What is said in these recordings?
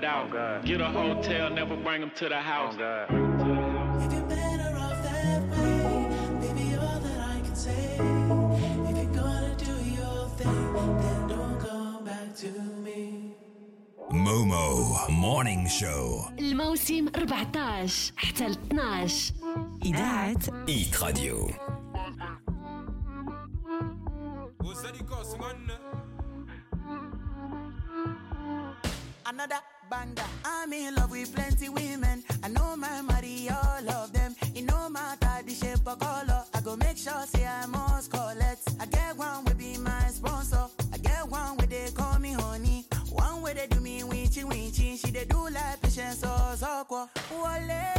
Find out. Get a hotel, never bring them to the house. If you're better off that way, baby, all that I can say. If you're gonna do your thing, then don't come back to me. مومو مورنينج شو الموسم 14 حتى ل 12 إذاعة ايت راديو Another I'm in love with plenty women. I know my money, all of them. It no matter the shape or color. I go make sure say I must collect. I get one will be my sponsor. I get one where they call me honey. One where they do me winchy winchy. She they do like patience or so Wale,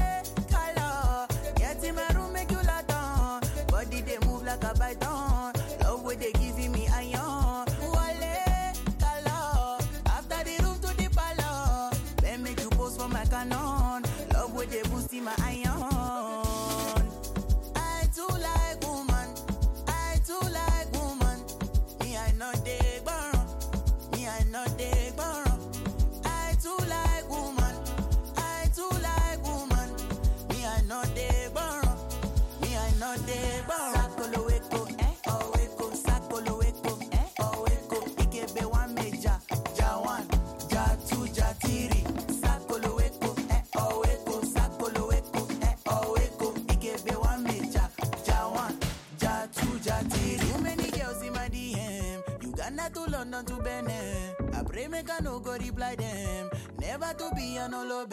make I no go reply them. Never to be a an love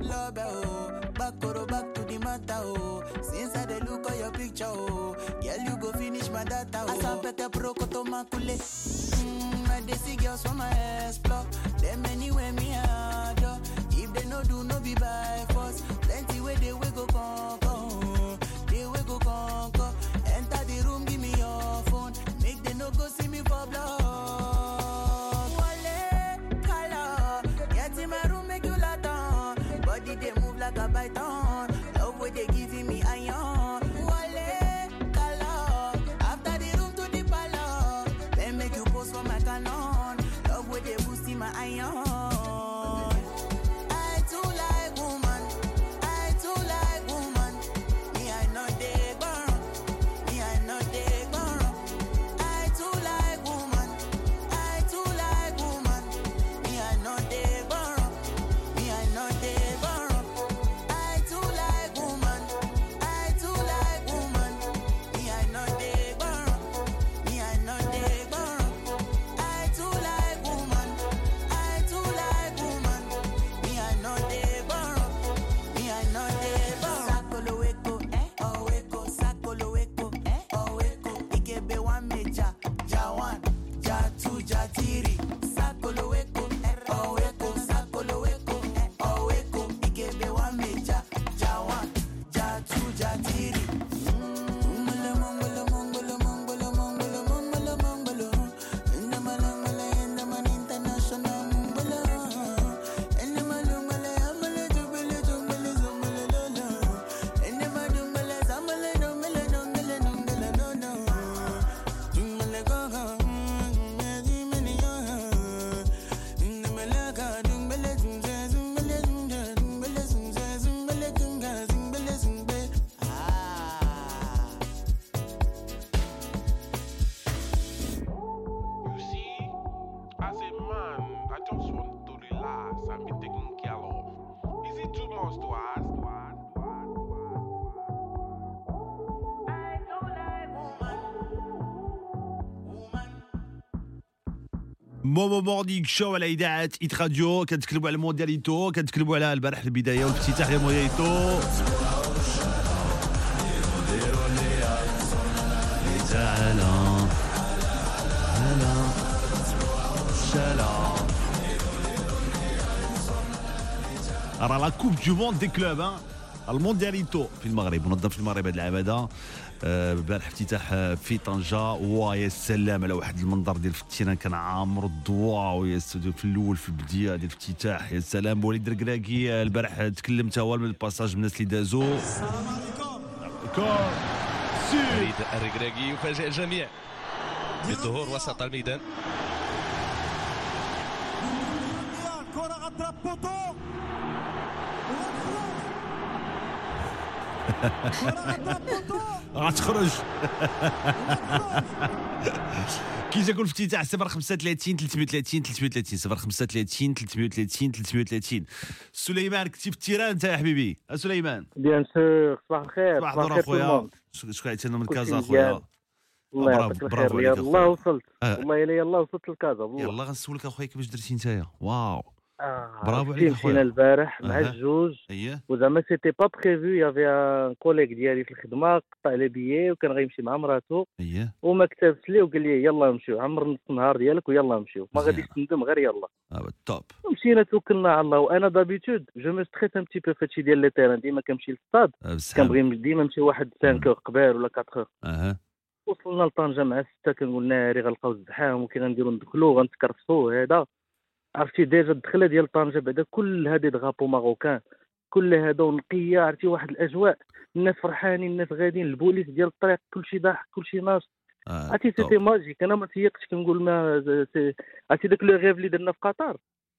love Back to back to the matter, oh. Since I dey look at your picture, oh. Girl, you go finish my data, oh. Asampete pro koto makule. Mm, I dey see girls from my explore. Them anywhere me adore. If they no do, no be by force. Plenty way they we go conquer. مومو Morning Show على إذاعة Hit Radio كنتكلموا على الموندياليتو كنتكلموا على البارح البداية والافتتاح سلام راه la Coupe du monde des clubs الموندياليتو في المغرب منظم في المغرب هذه العام هذا البارح افتتاح آه، في طنجة. ويا سلام على واحد المنظر ديال التيران كان عامر الضوا ويا س- في الأول في البداية ديال الافتتاح. يا سلام وليد الركراكي آه، البارح تكلمت هو من ال passage من الناس اللي دازوا وليد الركراكي يفاجئ الجميع بالظهور وسط الميدان. غتخرج. كي جا الافتتاح 035 330 330 035 330 330 سليمان كنتي في ال terrain انت يا حبيبي. أه سليمان. bien sûr صباح الخير صباح النور الخير اخويا. شكون عيطينا من كلشي كازا. اخويا الله برافو- يعطيك برافو الخير. يلاه. وصلت. آه. والله الا يلاه وصلت لكازا والله يلا غنسولك اخويا كيفاش درتي نتايا. واو. آه، برافو عليك مشينا البارح مع. الجوج. اييه وزعما سيتي با بريفو يافي ان كوليك ديالي في الخدمة قطع لي بيي وكان غيمشي مع مراتو اييه وما كتبش ليه وقال لي يلا نمشيو عمر نص النهار ديالك ويلا نمشيو. ما. غاديش تندم غير يلا. آه، توب ومشينا توكلنا على الله. وأنا دابيتود جو مو ستريس ان بتي بو فهادشي ديال لي تيران ديما كنمشي للستاد. آه، كنبغي ديما نمشي واحد 5 قبال ولا 4 أها. وصلنا لطنجة مع الستة كنقول ناري غنلقاو الزحام وكي غنديرو ندخلو غنتكرفسو هذا عرفتي déjà الدخلة ديال طنجة بعدا كل هادي drapeaux marocains كل هذا ونقيه عرفتي واحد الأجواء الناس فرحانين الناس غاديين البوليس ديال الطريق كلشي ضاحك كلشي ناش آه، عرفتي. c'était magique أنا ما تيقتش كنقول ما عرفتي داك le rêve اللي درنا في قطر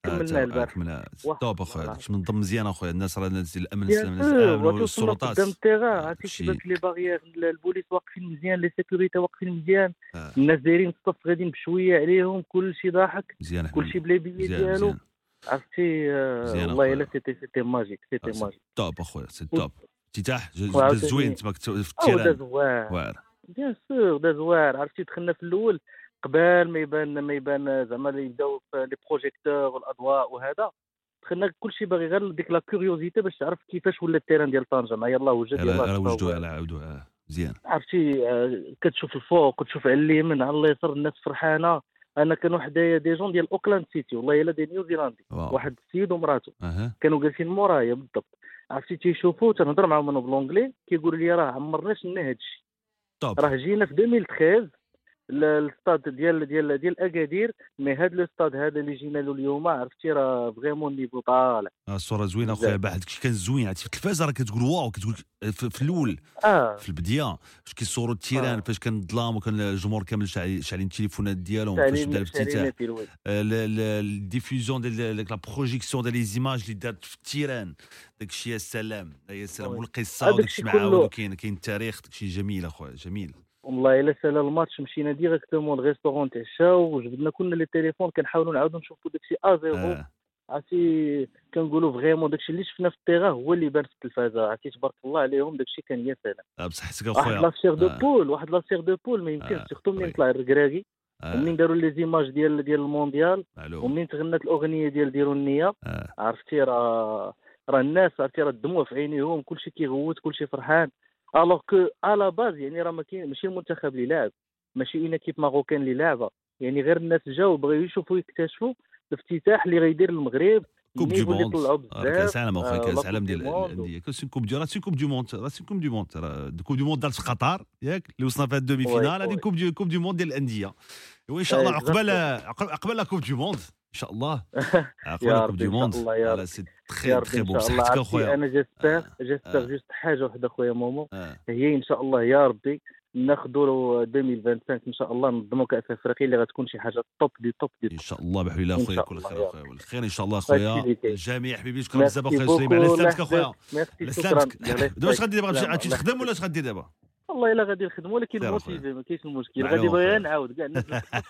آه، البارح كملنا واه، top أخويا. داكشي منظم مزيان أخويا. الناس راه الناس ديال الأمن وتوصلنا والسلطات. قدام ال terrain. آه، عرفتي شي- كيبان les barrières البوليس واقفين مزيان les sécurités واقفين مزيان. آه. الناس دايرين الصف غاديين بشويه عليهم كلشي ضاحك. كلشي بلا بيي ديالو. عرفتي آه، والله. إلا c'était c'était magique c'était آه، magique. top أخويا c'est top افتتاح داز زوين تما كنت في ال terrain. واعر bien sûr دا زوار. عرفتي دخلنا في الأول. قبل ما يبان ما يبان زعما اللي يبداو في les projecteurs والأضواء وهذا. دخلنا كلشي باغي غير ديك la curiosité باش تعرف كيفاش ولا ال terrain ديال طنجة. مع يلاه وجد يلاه على تطور. وجدو على عاودو آه، مزيان. عرفتي آه، كتشوف الفوق كتشوف على اليمين على اليسار الناس فرحانة. أنا كانوا حدايا des gens ديال أوكلاند سيتي والله إلا des Néo-Zélandais. واحد السيد ومراته. أها. كانوا جالسين مورايا بالضبط. عرفتي تيشوفوا تنهضر معاهم أنا ب l'anglais كيقولوا لي راه عمرناش لنا هادشي. راه جينا في 2013 ل- الستاد ديال ديال ديال أكادير mais هاد le stade هذا اللي جينا له اليوم عرفتي راه vraiment niveau طالع آه، الصورة زوينة أخويا. بعد داكشي كان زوين عرفتي في التلفازة راه كتقول واو كتقول في, الأول آه في البداية فاش كيصوروا ال terrain آه. فاش كان الظلام وكان الجمهور كامل شاعلين التليفونات ديالهم فاش بدا الافتتاح. آه، ال diffusion ديال la projection ديال les images اللي دارت في ال terrain داكشي يا سلام يا سلام. والقصة وداكشي الشيء معاود وكاين كاين التاريخ داكشي جميل أخويا جميل والله إلا سالا الماتش مشينا directement لل restaurant تاع الشاو وجبدنا كلنا les téléphones كنحاولوا نعاودوا نشوفوا داكشي à zéro آه. عرفتي كنقولوا vraiment داكشي اللي شفنا في التيغا هو اللي بان في التلفازه عرفتي تبارك الله عليهم داكشي كان يا سلام آه، بصحتك واحد اخويا la chair de آه. poule واحد la chair de poule ما آه، يمكنش surtout منين oui. طلع الركراكي آه. ومنين داروا les images ديال ديال المونديال ومنين تغنات الأغنية ديال ديروا النية آه. عرفتي راه راه الناس عرفتي راه الدموع في عينيهم كلشي كيغوت كلشي فرحان alors que à la base يعني راه ما كاين ماشي المنتخب اللي لاعب ماشي une équipe marocaine اللي لاعبه يعني غير الناس جاو بغاو يشوفوا يكتشفوا الافتتاح اللي غيدير المغرب coupe du monde كاس عالم اخويا كاس عالم ديال. الانديه كاس coupe du راه coupe du monde راه coupe du monde راه coupe du monde دارت في قطر ياك اللي وصلنا في ال demi-finale هذه. coupe du coupe du monde ديال الأندية. وإن شاء الله آه، عقبال عقبال la coupe du monde إن شاء الله عقبال يا la coupe إن monde شاء الله يا voilà ربي c'est تخي تخي الله بصحتك أخويا أنا j'espère آه. j'espère juste حاجة وحدة أخويا مومو آه. هي إن شاء الله يا ربي ناخذوا 2025 إن شاء الله نظموا كأس أفريقيا اللي غتكون شي حاجة top des top des إن شاء الله بحول الله أخويا كل خير يا أخويا والخير إن شاء الله أخويا. الجميع حبيبي شكرا بزاف اخويا سليمان على سلامتك اخويا على. سلامتك دابا اش غدير دابا. غتمشي تخدم ولا اش غدير دابا والله إلا غادي نخدموا ولكن. motivé ما كاينش المشكل غادي بغي. نعاود كاع الناس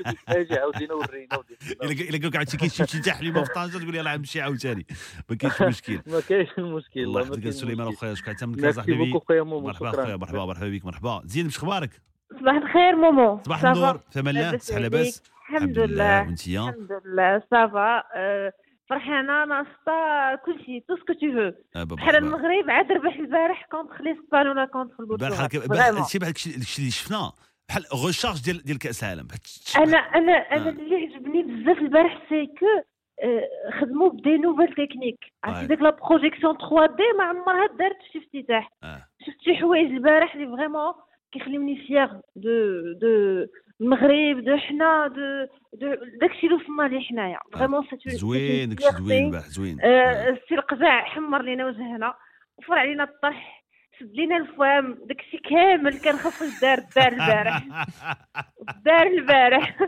الحاجة عاودينا ورينا. إلا قالك عرفتي كاين شي اليوم في طنجه تقول يلاه نمشي عاوتاني ما كاينش مشكل ما كاينش المشكل الله يحفظك سليمان. أخويا شكرا حتى من ميرسي كازا حبيبي beaucoup خويا مومو، مرحبا. أخويا مرحبا مرحبا بك مرحبا زين باش أخبارك صباح الخير مومو صباح؟ النور في أمان الله لاباس صحه؟ لاباس الحمد لله الحمد لله ça va فرحانه ناشطه كلشي tout ce qu'il faut آه، بحال. المغرب عاد ربح البارح contre l'Espagne ولا contre البرتغال البارح. هادشي بحال داكشي اللي شفنا بحال recharge ديال ديال كأس العالم أنا أنا أنا آه. اللي عجبني بزاف البارح c'est que آه، خدموا ب des nouvelles techniques. عرفتي ديك la projection 3 D ما عمرها دارت شي افتتاح. شفت شي حوايج البارح اللي vraiment كيخليوني fier de de المغرب de حنا de de داكشي اللي وصلنا ليه حنايا. vraiment c'est زوين داكشي زوين زوين. آه، السي القزاع حمر لينا وجهنا وفر علينا الطرح سد لينا الفوام داكشي كامل كان خاصو يدار دار البارح. دار البارح.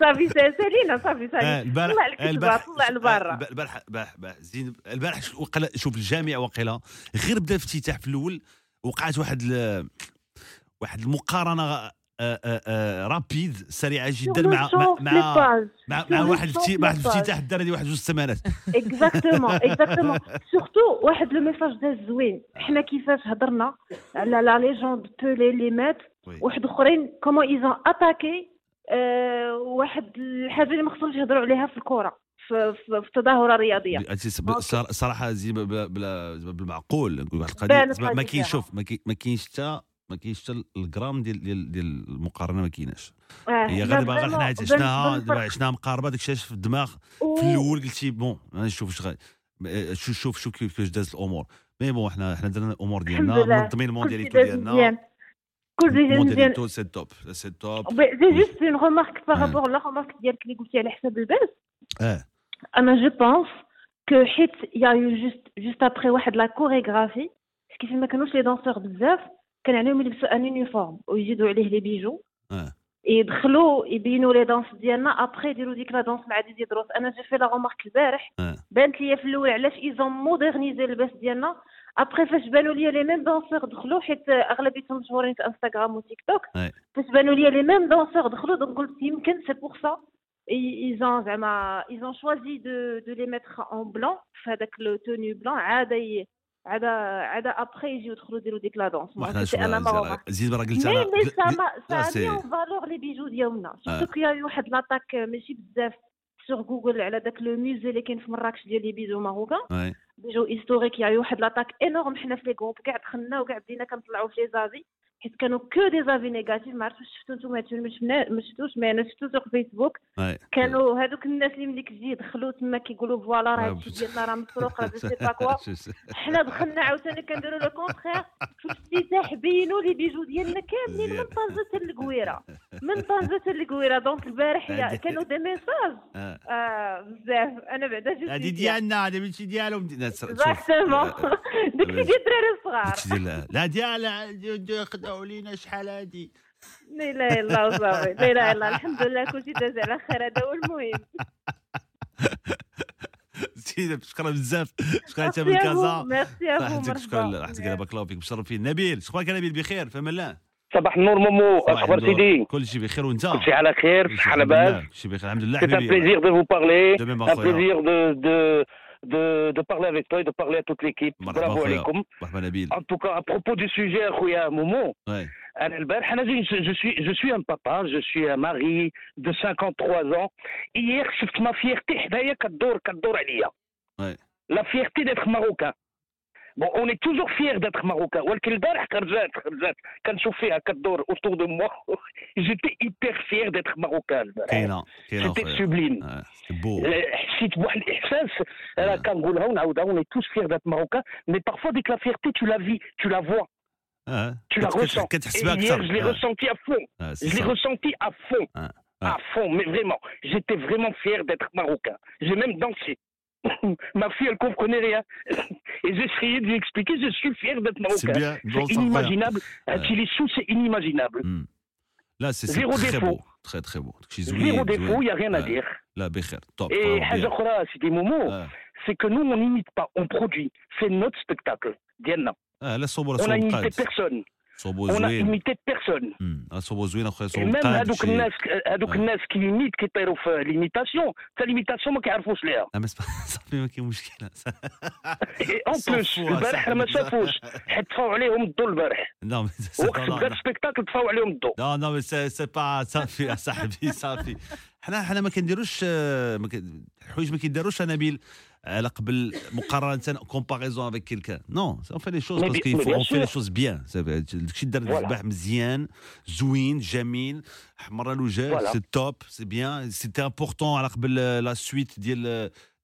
صافي سالينا صافي آه، سالينا البارح طلع البارح طلع لبرا الب- البارح البارح البارح زين البارح شوف الجامع وقيلا. غير بدا الافتتاح في الأول وقعت واحد واحد المقارنة آه، آه، آه، رابيد سريعة جدا مع مع مع. مع, مع واحد pages. الافتتاح هذه واحد جوج سمانات. exactement exactement surtout واحد le message داز زوين حنا كيفاش هضرنا على la légende Pelé اللي مات واحد اخرين comment ils ont attaqué واحد الحاجة اللي ما خصهمش يهضروا عليها في الكره في, التظاهره الرياضيه صراحة بلا- بالمعقول نقول واحد القضية. ما- ما هذه كاين الفكرة. شوف ما كاينش حتى ما كاينش حتى الجرام ديال ديال ديال المقارنة ما كايناش. آه، هي غير دابا غير حنا عشناها. دابا عشناها مقاربة داك الشيء في الدماغ في الأول قلتي bon نشوف اش آه، شوف شوف شوف كيف كيفاش دازت الأمور. mais bon حنا حنا درنا الأمور ديالنا منظمين الموندياليتو داز ديالنا. الموندياليتو c'est top c'est top. c'est juste une remarque. par rapport la remarque ديالك اللي قلتي على حساب اللباس. آه. أنا je pense que حيت y a eu juste juste après واحد la chorégraphie كيف ما كانوش les danseurs بزاف كان عليهم يلبسوا un uniforme ويزيدوا عليه les bijoux. آه. يدخلوا يبينوا les danses ديالنا. après يديروا ديك la danse مع ديزي دروس. أنا je fais la remarque البارح. آه. بانت ليا في الأول علاش ils ont modernisé اللباس ديالنا. après فاش بانوا ليا les mêmes danseurs دخلوا حيت أغلبيتهم مشهورين في انستغرام وتيك توك Ouais. فاش بانوا ليا les mêmes danseurs دخلوا donc قلت يمكن c'est pour ça ils ont زعما ils ont choisi de de les mettre en blanc. في هذاك le tenue blanc عاد ي- عاد عاد après يجيو يدخلوا يديروا ديك la danse أنا ما زين راه قلت أنا مي سا سا فالور لي بيجو ديالنا. آه. سورتو كو يا واحد لاطاك ماشي بزاف سور جوجل على داك لو ميوزي اللي كاين في مراكش ديال لي بيجو ماروكان Ouais. بيجو هيستوريك يا واحد لاطاك انورم حنا في لي جروب كاع دخلنا وكاع بدينا كنطلعوا في لي زافي حيت كانوا كو دي زافي نيجاتيف ما عرفتش شفتوا نتوما هادشي ما شفتوش مي أنا شفتو سور فيسبوك. كانوا هادوك الناس اللي ملي كتجي يدخلوا تما كيقولوا فوالا راه هادشي ديالنا راه مسروق راه سي با كوا حنا دخلنا عاوتاني كنديروا لو كونتخيغ في الافتتاح بينوا لي بيجو ديالنا كاملين من طنجه حتى للقويره من طنجه حتى للقويره دونك البارح كانوا دي ميساج بزاف أنا بعدا جو هذه ديالنا هذه ماشي ديالهم اكزاكتومون داكشي ديال الدراري الصغار لا ديال خداو لينا شحال هادي. لا اله الا الله صافي لا اله الا الله الحمد لله كلشي داز على خير هذا هو المهم. زينب شكرا بزاف. شكرا حتى من ميرسي كازا. ميرسي مرحبا. شكرا راحتك بارك الله فيك مشرفين نبيل شكرا نبيل؟ بخير فما الله؟ صباح النور مومو أخبار سيدي؟ كل شيء بخير وأنت؟ كل شيء على خير صحة لاباس كل شيء بخير الحمد لله. حبيبي. plaisir de vous parler, De même, un أخويا. plaisir de, de, parler avec toi et de parler à toute l'équipe. Bravo alaikum. En tout cas, à propos du sujet, Khouya Moumou, ouais. je, suis, je suis un papa, je suis un mari de 53 ans. Hier, je ma fierté, d'ailleurs, la fierté d'être marocain. Bon, on est toujours fiers d'être marocain. Quand je fais à quatre d'or autour de moi, j'étais hyper fier d'être marocain. C'était sublime. C'était beau. Euh, euh, on est tous fiers d'être marocain, mais parfois, dès que la fierté, tu la vis, tu la vois. Tu la ressens. Hier, je l'ai ressenti à fond. Je l'ai ressenti à fond. À fond, mais vraiment. J'étais vraiment fier d'être marocain. J'ai même dansé. Ma fille, elle comprenait rien. Et j'essayais de lui expliquer, je suis fier d'être marocain. bien, bon, C'est ça va. inimaginable. Un Ouais. Tilissou, c'est inimaginable. لا سي سي Zéro تري défaut. بو تري تري بو داكشي زوين Zéro زوين. défaut, il n'y a rien à آه. dire. لا بخير توب Et فرحان حاجة بيها. أخرى سيدي مومو c'est que nous, on n'imite pas, on produit. C'est notre spectacle. Diana. آه لا صبر On n'a صوب imité قاد personne. صوبو اون ايميتي بيرسون مم. صوبو زوين اخويا صوبو ميم هذوك الناس هذوك. الناس كيميت كيطيروا في ليميتاسيون حتى ليميتاسيون ما كيعرفوش ليها لا صافي ما كاين مشكله اون بلوس البارح ما. شافوش حيت طفاو عليهم الضو البارح c'est وقت بدا السبيكتاكل طفاو عليهم الضو mais c'est c'est pas صافي صاحبي صافي حنا حنا ما كنديروش حوايج ما كيداروش نبيل على قبل مقارنة كومباريزون افيك كيلكان نو اون في لي شوز Mais باسكو bien- mais اون bien في لي sûr. شوز بيان داكشي دار Voilà. الصباح مزيان زوين جميل حمر الوجه Voilà. سي توب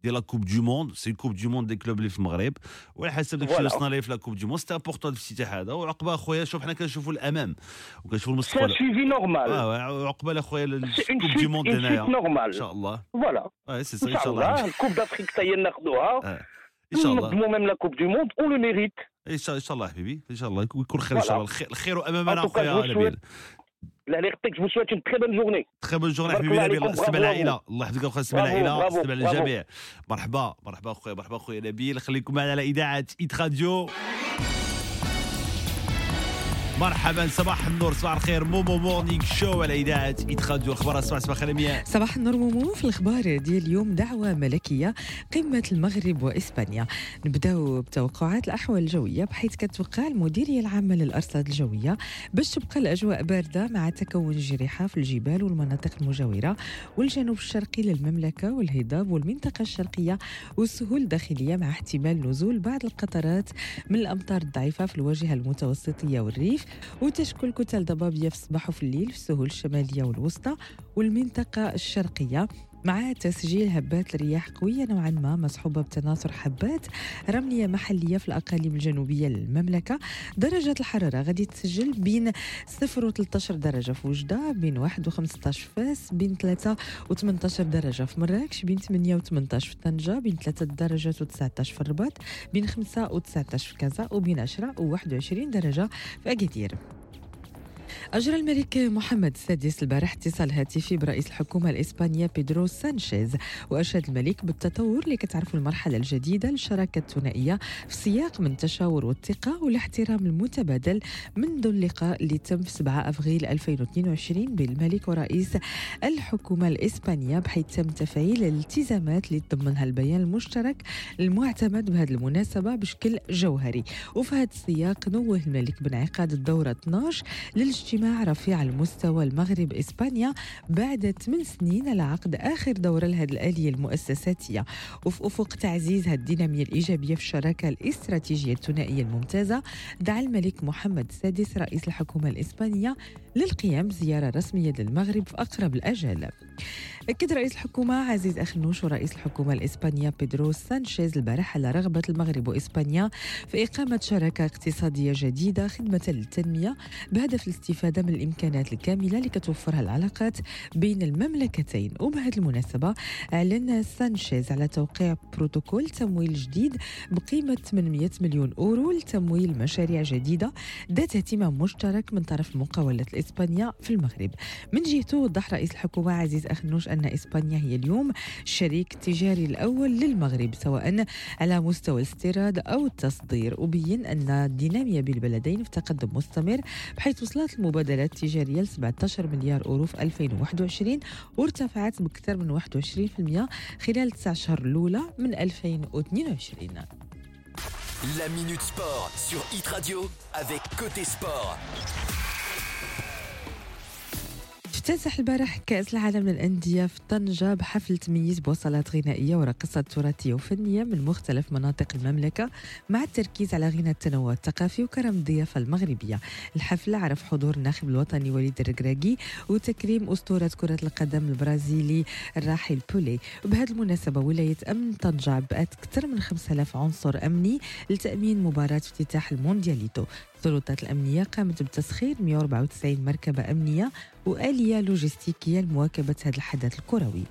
سي على ديال لا كوب دو موند سي كوب دو موند دي كلوب اللي في المغرب وعلى حسب داكشي اللي. وصلنا ليه في لا كوب دو موند سيتي امبورطون الافتتاح هذا وعقبه اخويا شوف حنا كنشوفوا الامام وكنشوفوا سي المستقبل سويفي نورمال آه عقبال اخويا سي الكوب دو موند هنايا نورمال ان شاء الله فوالا آه سي ان شاء الله الكوب دافريك حتى هي ناخذوها. ان شاء الله ننظموا ميم لا كوب دو موند اون لو ميريت ان شاء الله حبيبي ان شاء الله يكون خير ان شاء. الله الخير, امامنا اخويا je vous لا اللي يعطيك جو سويت تري بون جورني تخي بون جورني حبيبي الله نبيل برافو. العائلة. الله يحفظك اخويا برافو، العائلة. استمع برافو. للجميع مرحبا مرحبا اخويا مرحبا اخويا نبيل خليكم معنا على إذاعة ايت راديو مرحبا صباح النور صباح الخير. مومو مورنينغ شو على إذاعة ايت راديو أخبار اسمع صباح مياه صباح النور مومو في الأخبار ديال اليوم دعوة ملكية قمة المغرب وإسبانيا. نبداو بتوقعات الأحوال الجوية بحيث كتوقع المديرية العامة للأرصاد الجوية باش تبقى الأجواء باردة مع تكون جريحة في الجبال والمناطق المجاورة والجنوب الشرقي للمملكة والهضاب والمنطقة الشرقية والسهول الداخلية مع احتمال نزول بعض القطرات من الأمطار الضعيفة في الواجهة المتوسطية والريف. وتشكل كتل ضبابيه في الصباح وفي الليل في السهول الشمالية والوسطى والمنطقة الشرقية. مع تسجيل هبات الرياح قوية نوعا ما مصحوبة بتناثر حبات رملية محلية في الأقاليم الجنوبية للمملكة. درجة الحرارة غادي تسجل بين 0 و 13 درجة في وجدة بين 1 و 15 فاس بين 3 و 18 درجة في مراكش بين 8 و 18 في طنجة بين 3 درجات و 19 في الرباط بين 5 و 19 في كازا وبين 10 و 21 درجة في أكادير. أجرى الملك محمد السادس البارح اتصال هاتفي برئيس الحكومة الإسبانية بيدرو سانشيز وأشاد الملك بالتطور اللي كتعرفوا المرحلة الجديدة للشراكة الثنائية في سياق من التشاور والثقة والاحترام المتبادل منذ اللقاء اللي تم في 7 أفريل 2022 بين الملك ورئيس الحكومة الإسبانية بحيث تم تفعيل الالتزامات اللي تضمنها البيان المشترك المعتمد بهذه المناسبة بشكل جوهري. وفي هذا السياق نوه الملك بانعقاد الدورة 12 للاجتماع رفيع المستوى المغرب إسبانيا بعد 8 سنين على عقد آخر دورة لهذه الآلية المؤسساتية. وفي أفق تعزيز هذه الدينامية الإيجابية في الشراكة الاستراتيجية الثنائية الممتازة دعا الملك محمد السادس رئيس الحكومة الإسبانية للقيام بزيارة رسمية للمغرب في أقرب الأجال. أكد رئيس الحكومة عزيز أخنوش ورئيس الحكومة الإسبانية بيدرو سانشيز البارح على رغبة المغرب وإسبانيا في إقامة شراكة اقتصادية جديدة خدمة للتنمية بهدف الاستفادة من الإمكانات الكاملة اللي كتوفرها العلاقات بين المملكتين. وبهذه المناسبة أعلن سانشيز على توقيع بروتوكول تمويل جديد بقيمة 800 مليون أورو لتمويل مشاريع جديدة ذات اهتمام مشترك من طرف مقاولة إسبانيا في المغرب. من جهته وضح رئيس الحكومة عزيز أخنوش أن إسبانيا هي اليوم الشريك التجاري الأول للمغرب سواء على مستوى الاستيراد أو التصدير وبين أن الدينامية بالبلدين في تقدم مستمر بحيث وصلت المبادلات التجارية ل 17 مليار أورو في 2021 وارتفعت بأكثر من 21% خلال 9 شهور الأولى من 2022 La Minute Sport sur Hit Radio avec Côté Sport. افتتح البارح كأس العالم للأندية في طنجة بحفل تميز بوصلات غنائية ورقصات تراثية وفنية من مختلف مناطق المملكة مع التركيز على غنى التنوع الثقافي وكرم الضيافة المغربية. الحفل عرف حضور الناخب الوطني وليد الركراكي وتكريم أسطورة كرة القدم البرازيلي الراحل بيلي. وبهذه المناسبة ولاية أمن طنجة عبأت أكثر من 5000 عنصر أمني لتأمين مباراة افتتاح الموندياليتو. السلطات الأمنية قامت بتسخير 194 مركبة أمنية وآلية لوجستيكية لمواكبة هذا الحدث الكروي.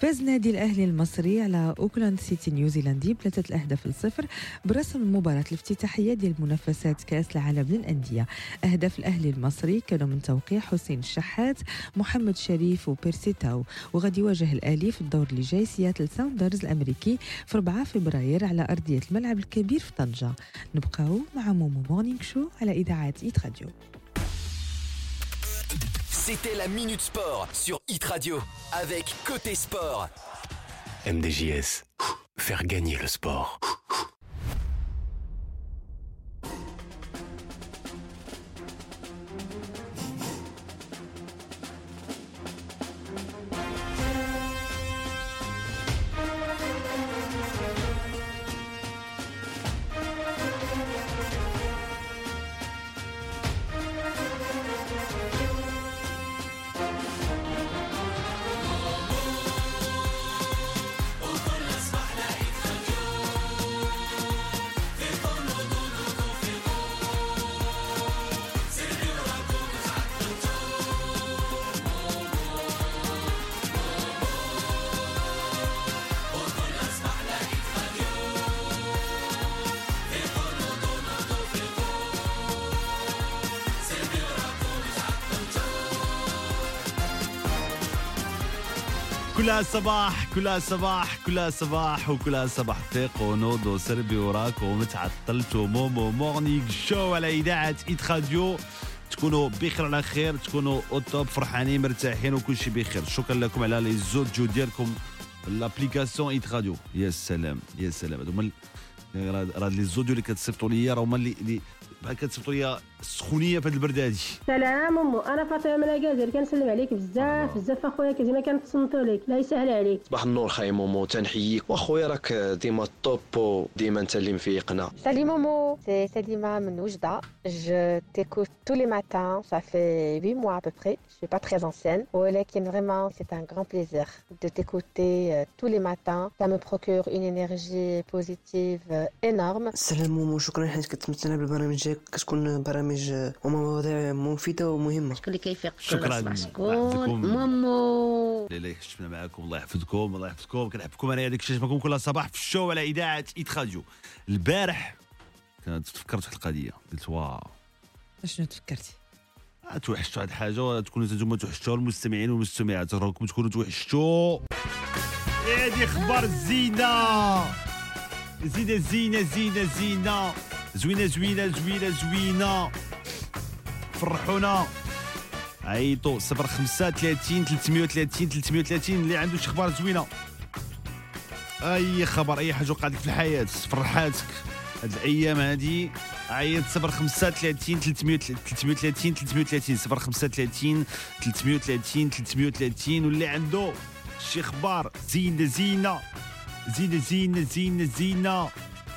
فاز نادي الأهلي المصري على أوكلاند سيتي نيوزيلندي بثلاثة الأهداف لصفر برسم المباراة الافتتاحية ديال منافسات كأس العالم للأندية. أهداف الأهلي المصري كانوا من توقيع حسين الشحات محمد شريف وبيرسي تاو. وغادي يواجه الأهلي في الدور اللي جاي سياتل ساوندرز الأمريكي في 4 فبراير على أرضية الملعب الكبير في طنجة. نبقاو مع مومو Morning Show على إذاعة Hit Radio. C'était la Minute Sport sur Hit Radio avec Côté Sport. MDJS, faire gagner le sport. صباح كلها صباح كلها صباح وكلها صباح فيق ونوض وسربي وراك ومتعطلت ومومو مورنينغ شو على إذاعة ايت راديو تكونوا بخير على خير تكونوا اوتوب فرحانين مرتاحين وكل شيء بخير. شكرا لكم على لي زوديو ديالكم. لابليكاسيون ايت راديو يا سلام يا سلام. هذوما راه لي زوديو اللي كتصيفطوا لي راه هما اللي كتصيفطوا لي السخونية في هذه البرد هذه سلام أمو. أنا فاطمة من اكازير كنسلم عليك بزاف بزاف أخويا كنتينا كنتصنتو لك لا يسهل عليك. صباح النور خاي مومو. تنحييك. وأخويا راك ديما الطوب وديما أنت اللي مفيقنا. Salut Momo, c'est Salima Menoujda. Je t'écoute tous les matins, ça fait 8 mois à peu près. Je suis pas très ancienne. ولكن vraiment, c'est un grand plaisir de t'écouter euh, tous les matins. Ça me procure une énergie positive euh, énorme. سلام مومو. شكرا حيت كتمتعنا بالبرامج ديالك. كتكون برامج ومواضيع مفيده ومهمه شكون اللي كيفيق شكرا. شكون. مامو. ليلى شفنا معاكم. الله يحفظكم الله يحفظكم. كنحبكم. أنا هذيك الشيء معكم كل صباح في ال show على إذاعة Hit Radio البارح كنت تفكرت في القضية. قلت واو. شنو تفكرتي؟ توحشتوا هاد الحاجة ولا تكونوا أنتم توحشتوا المستمعين والمستمعات. راكم تكونوا توحشتوا هادي أخبار الزينه زينة زينة زينة زينة. زوينة زوينة زوينة زوينة. فرحونا. عيطوا 05 30 330 330 اللي عنده شي أخبار زوينة. أي خبر أي حاجة وقعت لك في الحياة. فرحاتك. هاد الأيام هادي. عيط 05 30 330 330 05 30 330 330 واللي عنده شي أخبار زينة زينة. زينة زينة زينة زينة.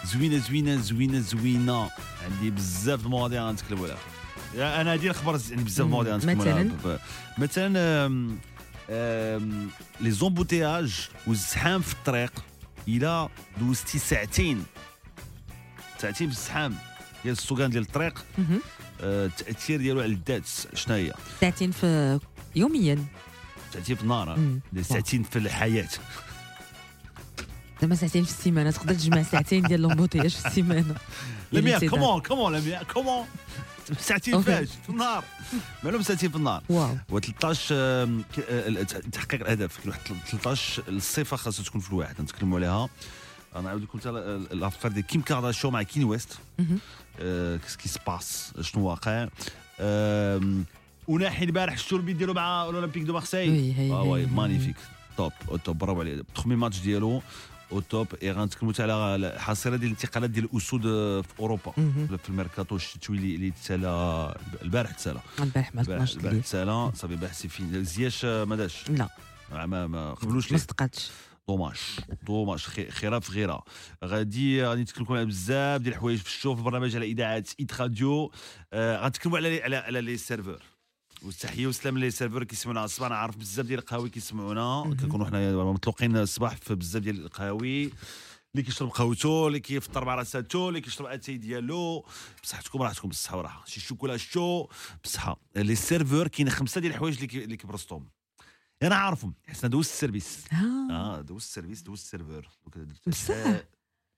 زوينة زوينة زوينة زوينة. عندي بزاف د المواضيع غنتكلموا عليها أنا هادي الاخبار ز- عندي بزاف د المواضيع غنتكلموا عليها. مثلاً؟ les embouteillages والزحام في الطريق إلى دوزتي ساعتين ساعتين في الزحام ديال السوگان ديال الطريق التاثير ديالو على الذات شنو هي ساعتين في يوميا ساعتين في النهار. ساعتين في الحياة زعما ساعتين في السيمانة تقدر تجمع ساعتين ديال l'embouteillage في السيمانة. لميا الانسداد. Comment comment لميا comment ساعتين. فاش في النهار. معلوم ساعتين في النهار. Wow. و 13 آم، ك- آه، تحقيق الأهداف. واحد 13 الصفة خاصها تكون في الواحد. نتكلموا عليها. غنعاود لكم حتى الأفكار ديال كيم كارداشيو مع كين ويست. آه، qu'est-ce qui se passe شنو واقع. وناحي البارح شفتوا البيت ديالو مع ال Olympique de Marseille Oui, magnifique. Top top bravo عليه premier match ديالو. au top et غنتكلموا حتى على حصيله ديال الانتقالات ديال الاسود في اوروبا. في الميركاتو الشتوي اللي اللي تسالى البارح تسالى البارح ما البارح سمعتش البارح ليه. تسالى صافي بحثي فين زياش ما داش لا ما ما قبلوش ما صدقاتش dommage dommage خي- خيره في غيره غادي غادي نتكلموا على بزاف ديال الحوايج في ال show في البرنامج على اذاعه Hit Radio غنتكلموا على على على les serveurs والتحية والسلام les serveurs كيسمعونا الصباح. أنا عارف بزاف ديال القهاوي كيسمعونا. كنكونوا حنا مطلوقين الصباح في بزاف ديال القهاوي. اللي كيشرب قهوته اللي كيفطر مع راساتو اللي كيشرب أتاي ديالو. بصحتكم راحتكم بالصحة والراحة. شي chocolat chaud بصحة. les serveurs كاين خمسة ديال الحوايج اللي اللي كيبرزطهم أنا عارفهم. حسنا دوزت ال service. آه. دوزت ال service دوزت ال serveur.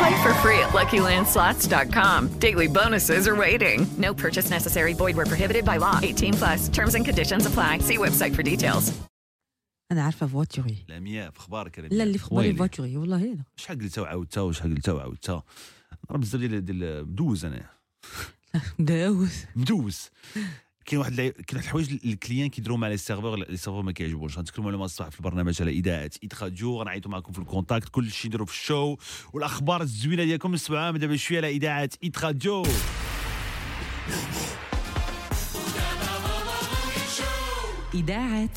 Play for free at LuckyLandSlots.com. Daily bonuses are waiting. No purchase necessary. Void were prohibited by law. 18 plus. Terms and conditions apply. See website for details. أنا عارفه فواتوري لمياء في أخبارك يا لا. اللي في اخباري ويلي. فواتوري والله هنا شحال قلتها وعاودتها وشحال قلتها وعاودتها راه بزاف ديال ديال مدوز أنا داوز مدوز كاين واحد كاين واحد الحوايج الكليان كيديروا مع لي سيرفور لي سيرفور ما كيعجبونش غنتكلموا عليهم الصباح في البرنامج على إذاعة ايد راديو غنعيطوا معكم في الكونتاكت كل شيء نديروا في الشو والأخبار الزوينة ديالكم من دابا شوية على إذاعة ايد راديو إذاعة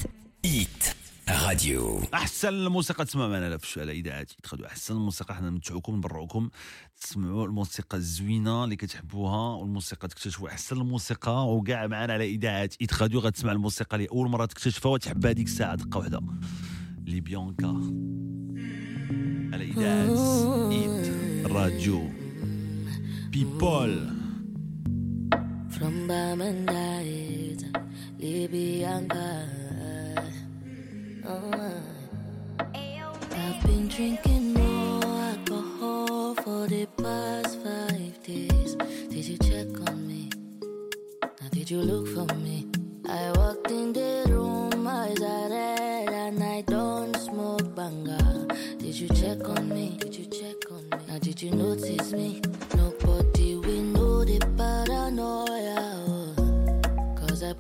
Hit Radio. أحسن الموسيقى تسمع معنا لا في على اذاعه Hit Radio أحسن الموسيقى حنا نمتعوكم نبرعوكم. تسمعوا الموسيقى الزوينة اللي كتحبوها والموسيقى تكتشفوا أحسن الموسيقى وكاع معنا على اذاعه Hit Radio غتسمع الموسيقى اللي أول مرة تكتشفها وتحبها هذيك الساعة. دقة واحدة لي بيانكا. على اذاعه Hit Radio. People From Bamandait, Libyanka.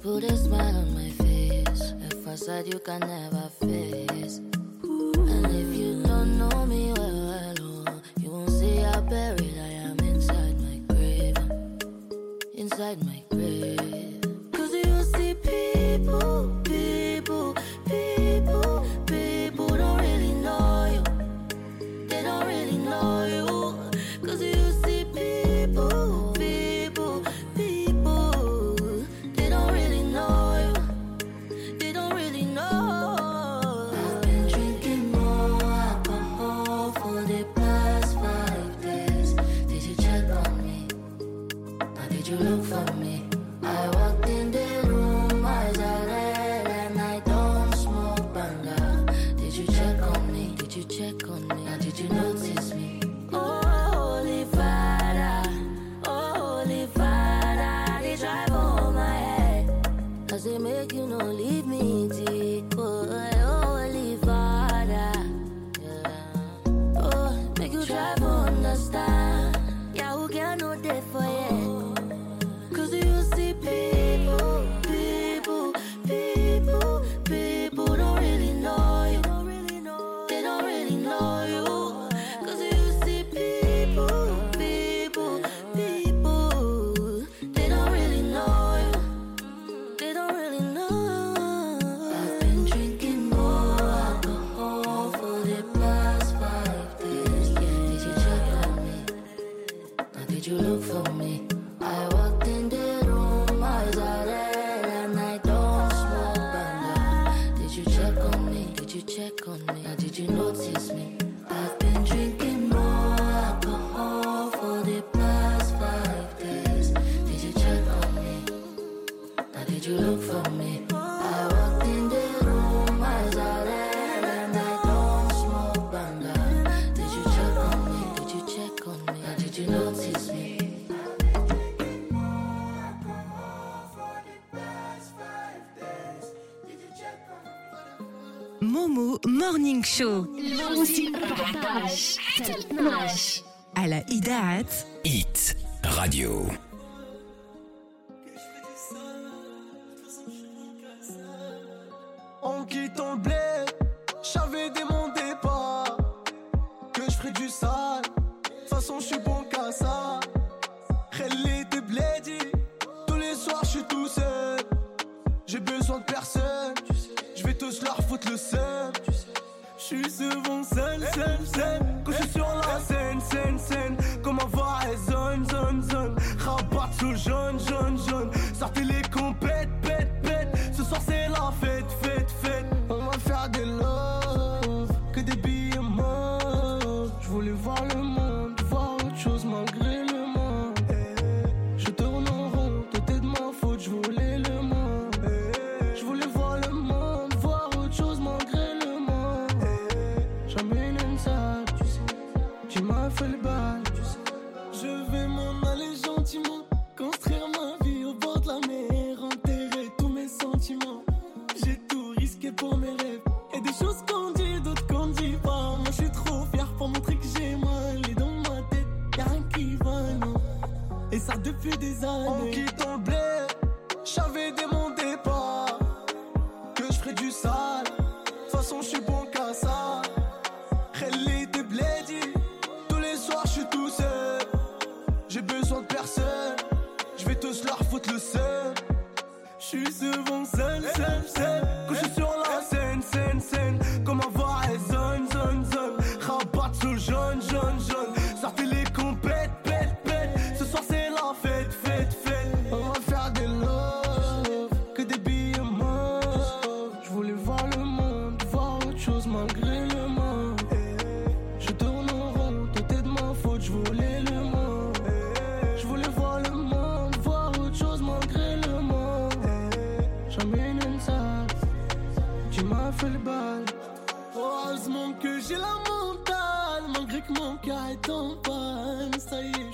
Put a smile on my face. A facade you can never face. And if you don't know me well, well oh, you won't see how buried I am inside my grave. Inside my grave. Cause you see people, مورنينغ شو الموسم 14 حتى 12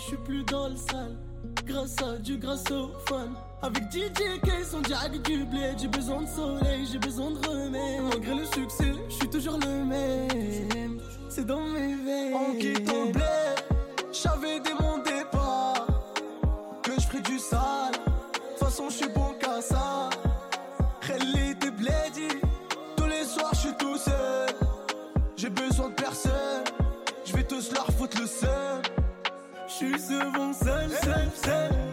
suis plus dans le sale. Grâce à Dieu, grâce au fun. Avec DJ Case, on dirait du blé. J'ai besoin de soleil, j'ai besoin de remède. Malgré le succès, je suis toujours le même. C'est dans mes veines. En quittant le blé, j'avais dès mon départ que je ferais du sale. De toute façon, je suis bon qu'à ça. Et Blady, tous les soirs, je suis tout seul. J'ai besoin de personne, je vais tous leur foutre le seul. Suis souvent seul, seul, seul.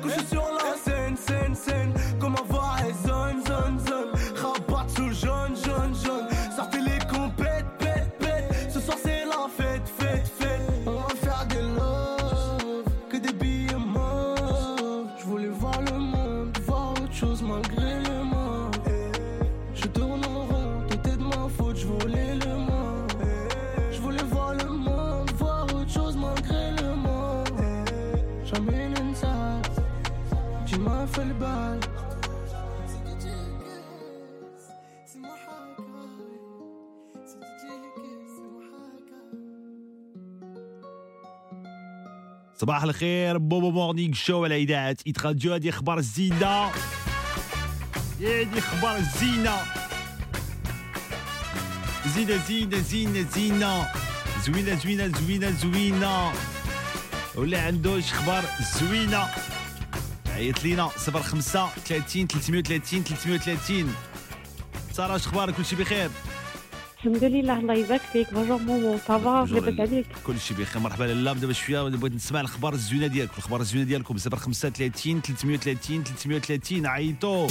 صباح الخير Momo Morning Show على إذاعة Hit Radio هذه أخبار الزينة. هذه أخبار الزينة. زينة زينة زينة زينة. زوينة زوينة زوينة زوينة. ولا شي أخبار زوينة. عيط لينا. 05 30 330 330 سارة أخبارك؟ كلشي بخير؟ الحمد لله الله يبارك فيك بونجور مومو صافا لاباس عليك كل شيء بخير مرحبا لاله دابا شويه بغيت نسمع الاخبار الزوينه ديالكم الاخبار الزوينه ديالكم 05 30 330 330 عيطوا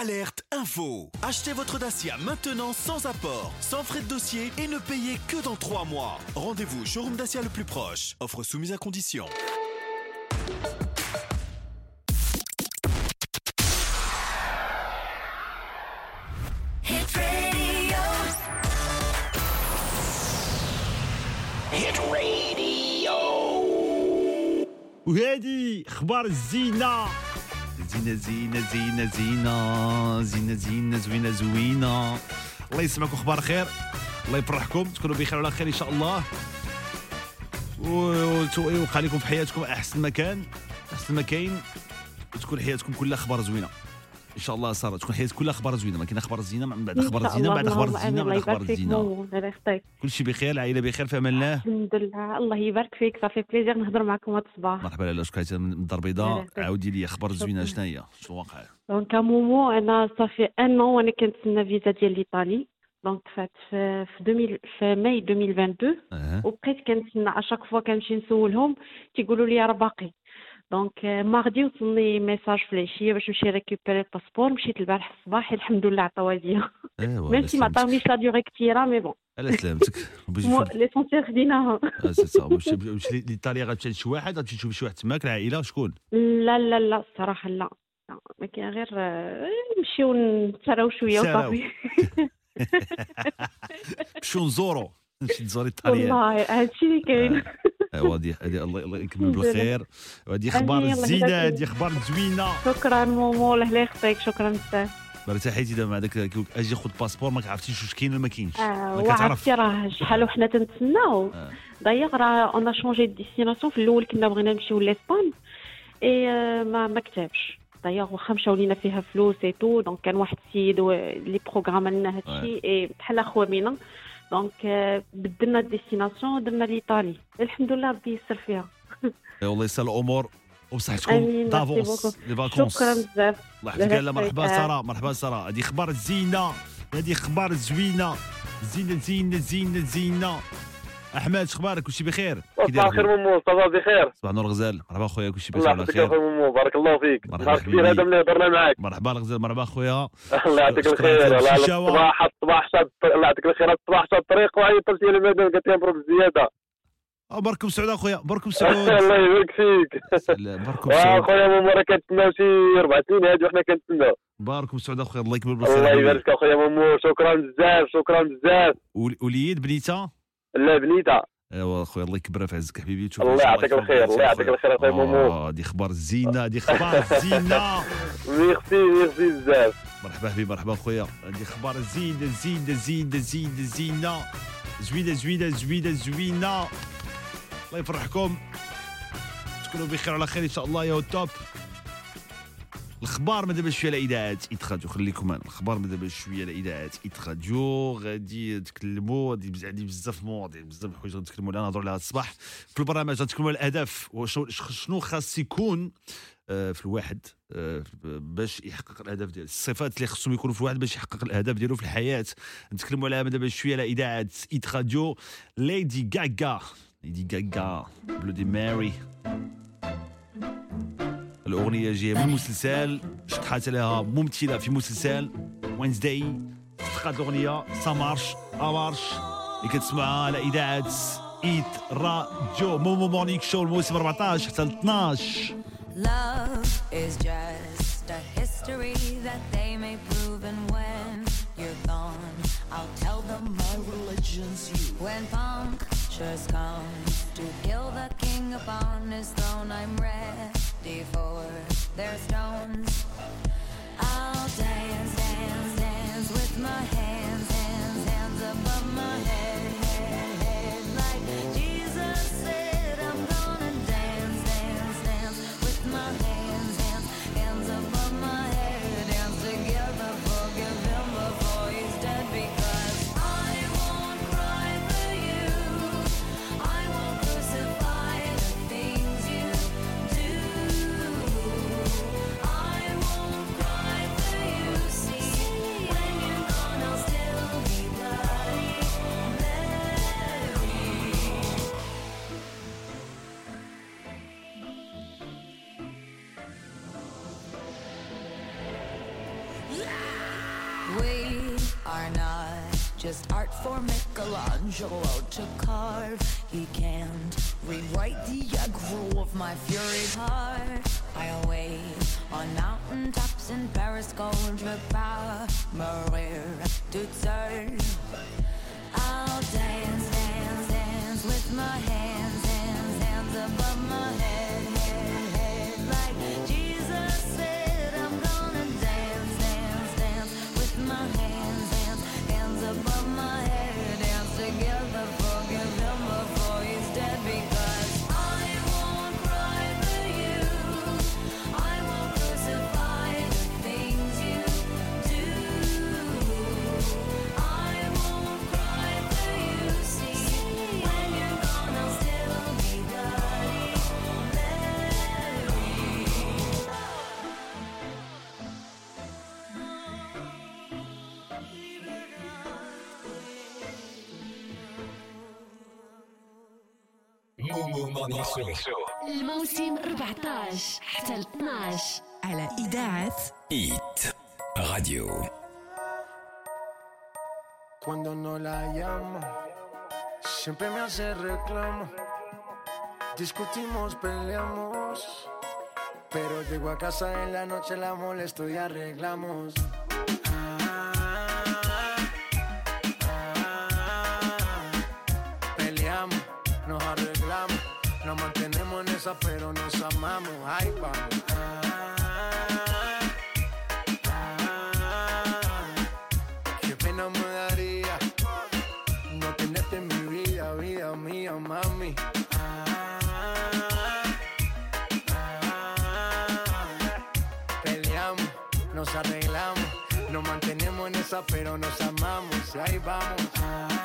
Alerte info. Achetez votre Dacia maintenant sans apport, sans frais de dossier et ne payez que dans 3 mois. Rendez-vous au showroom Dacia le plus proche. Offre soumise à condition. أخبار الزينة. زينة زينة زينة زينة زينة زينة زوينة زوينة. الله يسمعكم أخبار خير. الله يفرحكم. تكونوا بخير وعلى خير إن شاء الله. ويوقع لكم في حياتكم أحسن مكان. أحسن ما كاين وتكون حياتكم كلها أخبار زوينة. إن شاء الله ساره تكون حياتك كلها أخبار زوينة. ما كاين أخبار زينة من بعد أخبار زينة الله، بعد أخبار زينة آمين. بعد أخبار زينة. مومو الله يخطيك كل شيء بخير العائله بخير في أمان الله. الحمد لله. الله يبارك فيك صافي plaisir نهضر معكم هذا الصباح. مرحبا لاله شكرا من الدار البيضاء. عاودي لي أخبار زوينة. شنو هي شنو واقع donc مومو أنا صافي ان وأنا كنتسنى فيزا ديال l'Italie donc فات في في 2000 في ماي 2022 أه. وبقيت كنتسنى à chaque fois كنمشي نسولهم تيقولوا لي راه باقي. donc mardi وصلني message في العشيه باش نمشي récupérer ال passeport مشيت البارح الصباح الحمد لله عطاوها ليا ايوا même si ما عطاونيش la durée كثيره mais bon على سلامتك l'essentiel خديناها سي سا واش ليطاليا غتمشي لشي واحد غتمشي تشوف شي واحد تماك العائله شكون لا لا لا الصراحه لا ما كاين غير نمشيو نتسراو شوية. وصافي شو نزورو نمشي نزور ايطاليا والله هادشي اللي كاين. ايوا هادي هادي الله الله يكمل. بالخير. وهادي أخبار زينة هادي أخبار زوينة. شكرا مومو الله يخليك. شكرا بزاف. ارتحيتي دابا مع داك أجي خذ passeport ما عرفتيش واش كاين ولا ما كاينش. آه ما كتعرف. وعرفتي راه شحال وحنا تنتسناو. دايوغ راه on changé destination في الأول كنا بغينا نمشيو l'Espagne. اي آه، ما ما كتبش دايوغ واخا مشاو لينا فيها فلوس et tout donc كان واحد السيد اللي programme لنا هادشي. بحال أخوة بينا donc آه، بدلنا ال destination درنا l'Italie الحمد لله ربي يسر فيها. والله يسهل الأمور. وبصحتكم d'avance les. vacances شكرا بزاف. الله يحفظك. لا لهاد مرحبا. سارة. مرحبا سارة. هذه أخبار زينة. هذه أخبار زوينة. زينة زينة زينة زينة. أحمد شخبارك كلشي بخير؟ كي صباح الخير ممو. صباح بخير صباح نور غزال. مرحبا خويا كلشي بخير الله خير اخويا ممو. بارك الله فيك. نهار كبير هذا. ملي هضرنا معاك مرحبا الغزال مرحبا خويا الله يعطيك الخير. الصباح الصباح شاد الله يعطيك الخير. الصباح شاد الطريق وعيطت لي المدام قالت لي مبروك بالزياده آه، باركم سعود أخويا باركم سعود. الله يبارك فيك. باركم سعود. أخويا ممو راه كنتسناو شي أربع سنين هادي وحنا كنتسناو باركم سعود أخويا الله يكبر بالخير الله. يبارك أخويا ممو. شكرا بزاف شكرا بزاف. ول- وليد بنيتة؟ لا بنيته أيوا أخويا الله يكبر في عزك حبيبي. تشوف الله يعطيك الخير، الله يعطيك الخير أخويا مومو. آه دي أخبار زينة دي أخبار زينة. ميرسي ميرسي بزاف. مرحبا حبيبي مرحبا خويا هذه أخبار زينة زينة زينة زينة زينة. زوينة زوينة زوينة زوينة. الله يفرحكم. تكونوا بخير على خير إن شاء الله. يا توب. الاخبار ماذا شوية على اذاعات ادخادو خليكم معنا الاخبار ماذا شوية على اذاعات ادخادو غادي نتكلموا غادي بزاف مواضيع بزاف الحوايج غنتكلموا عليها نهضروا عليها الصباح. في البرنامج غنتكلموا على الأهداف. شنو خاص يكون آه، في الواحد آه، باش يحقق الأهداف ديالو. الصفات اللي خصهم يكونوا في الواحد باش يحقق الأهداف ديالو في الحياة. نتكلموا عليها دابا شوية على اذاعه Hit Radio Lady Gaga Lady Gaga Bloody Mary الأغنية جاية من مسلسل شطحات عليها ممثلة في مسلسل Wednesday تقاد الأغنية ça marche ça marche اللي كتسمعها على إذاعة Hit Radio Momo Morning Show الموسم 14 حتى ل 12 Love is just. When punctures come Michelangelo to carve. He can't rewrite the aggro of my fury heart. I wait on mountaintops in Paris, contre pas mourir toute seule. I'll dance, dance, dance with my hands, مومو مورنينغ شو الموسم 14 حتى ل 12 على إذاعة Hit Radio. Cuando no la llamo, siempre me hace reclamo. Discutimos, peleamos. Pero llego a casa en la noche, la molesto y arreglamos. Pero nos amamos. Ay, vamos. Qué pena me daría no tenerte en mi vida, vida mía, mami. nos arreglamos. Nos mantenemos en esa, pero nos amamos. Y ahí vamos.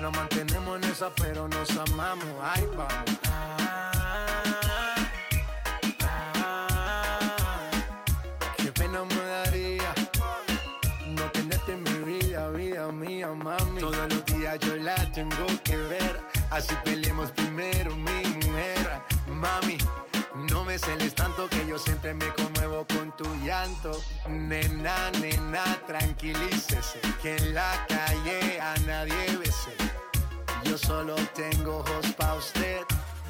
Nos mantenemos en esa, pero nos amamos. Ahí vamos. Qué pena me daría no tenerte en mi vida, vida mía, mami. Todos los días yo la tengo que ver, así peleemos primero, mi mujer, mami. Me celes tanto que yo siempre me conmuevo con tu llanto. Nena, nena, tranquilícese, que en la calle a nadie bese. Yo solo tengo ojos pa' usted.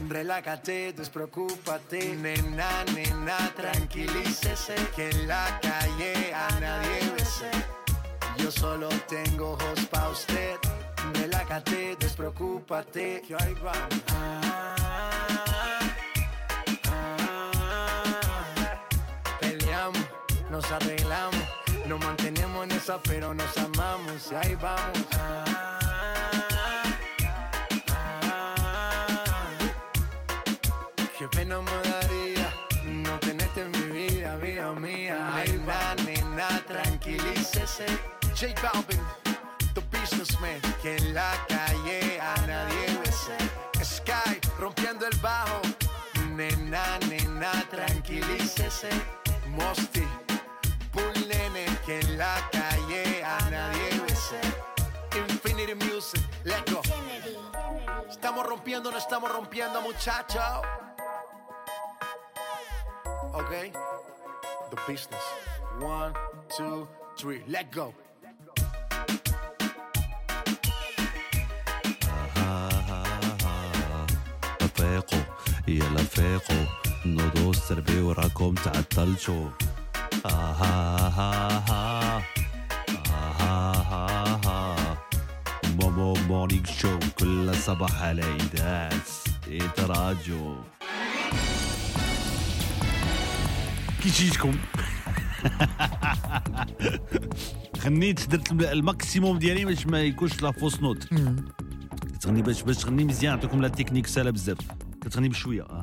Relájate, despreocúpate, nena, nena, tranquilícese, que en la calle a nadie bese. Yo solo tengo ojos pa' usted. Relájate, despreocúpate, que ahí vamos. Peleamos, nos arreglamos, nos mantenemos en esa, pero nos amamos, y ahí vamos. Qué pena me daría no tenerte en mi vida, vida mía. Ay, va, nena, tranquilícese. J Balvin, the businessman. Que en la calle a nadie bese. Sky, rompiendo el bajo. Nena, nena, tranquilícese. Mosty, la calle a nadie bese. Infinity Music, let's go. Estamos rompiendo, no estamos rompiendo, muchachos. Okay? The business. One, two, three, let go. فيقوا يلا فيقوا نوضوا السربي وراكم تعطلتوا آها ها ها Morning Show كل صباح على إذاعة Hit Radio كي جيتكم. غنيت درت ال maximum ديالي باش ما يكونش la fausse note. تغني باش باش تغني مزيان نعطيكم la technique سهلة بزاف. كتغني بشوية.